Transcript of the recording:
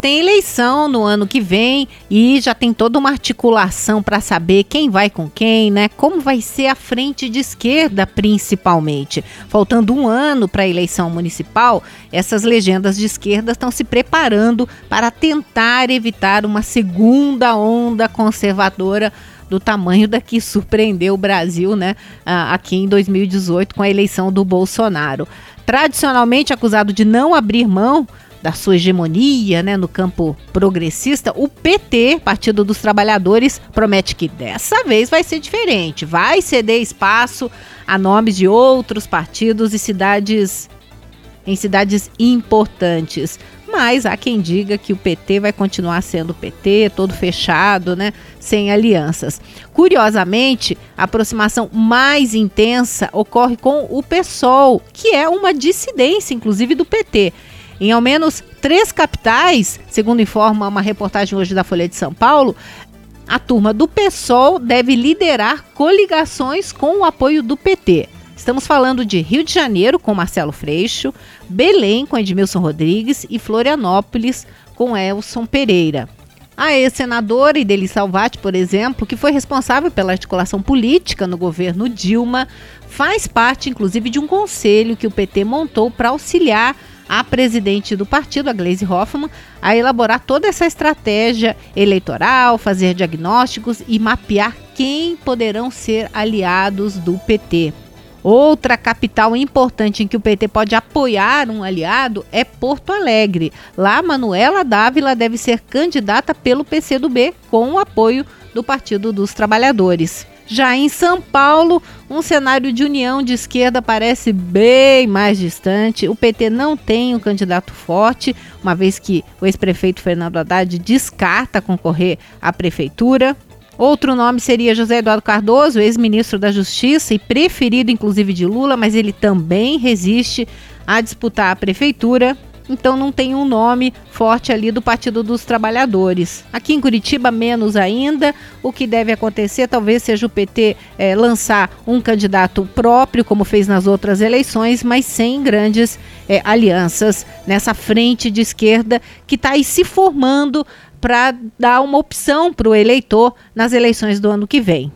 tem eleição no ano que vem e já tem toda uma articulação para saber quem vai com quem, né? Como vai ser a frente de esquerda, principalmente. Faltando um ano para a eleição municipal, essas legendas de esquerda estão se preparando para tentar evitar uma segunda onda conservadora do tamanho da que surpreendeu o Brasil, né, aqui em 2018 com a eleição do Bolsonaro. Tradicionalmente acusado de não abrir mão da sua hegemonia né, no campo progressista, o PT, Partido dos Trabalhadores, promete que dessa vez vai ser diferente, vai ceder espaço a nomes de outros partidos e cidades em cidades importantes. Mas há quem diga que o PT vai continuar sendo PT, todo fechado, né, sem alianças. Curiosamente, a aproximação mais intensa ocorre com o PSOL, que é uma dissidência, inclusive, do PT. Em ao menos três capitais, segundo informa uma reportagem hoje da Folha de São Paulo, a turma do PSOL deve liderar coligações com o apoio do PT. Estamos falando de Rio de Janeiro com Marcelo Freixo, Belém com Edmilson Rodrigues e Florianópolis com Elson Pereira. A ex-senadora Ideli Salvati, por exemplo, que foi responsável pela articulação política no governo Dilma, faz parte inclusive de um conselho que o PT montou para auxiliar a presidente do partido, a Gleisi Hoffmann, a elaborar toda essa estratégia eleitoral, fazer diagnósticos e mapear quem poderão ser aliados do PT. Outra capital importante em que o PT pode apoiar um aliado é Porto Alegre. Lá, Manuela Dávila deve ser candidata pelo PCdoB com o apoio do Partido dos Trabalhadores. Já em São Paulo, um cenário de união de esquerda parece bem mais distante. O PT não tem um candidato forte, uma vez que o ex-prefeito Fernando Haddad descarta concorrer à prefeitura. Outro nome seria José Eduardo Cardoso, ex-ministro da Justiça e preferido inclusive de Lula, mas ele também resiste a disputar a prefeitura então não tem um nome forte ali do Partido dos Trabalhadores. Aqui em Curitiba, menos ainda. O que deve acontecer talvez seja o PT é, lançar um candidato próprio, como fez nas outras eleições, mas sem grandes é, alianças nessa frente de esquerda que está aí se formando para dar uma opção para o eleitor nas eleições do ano que vem.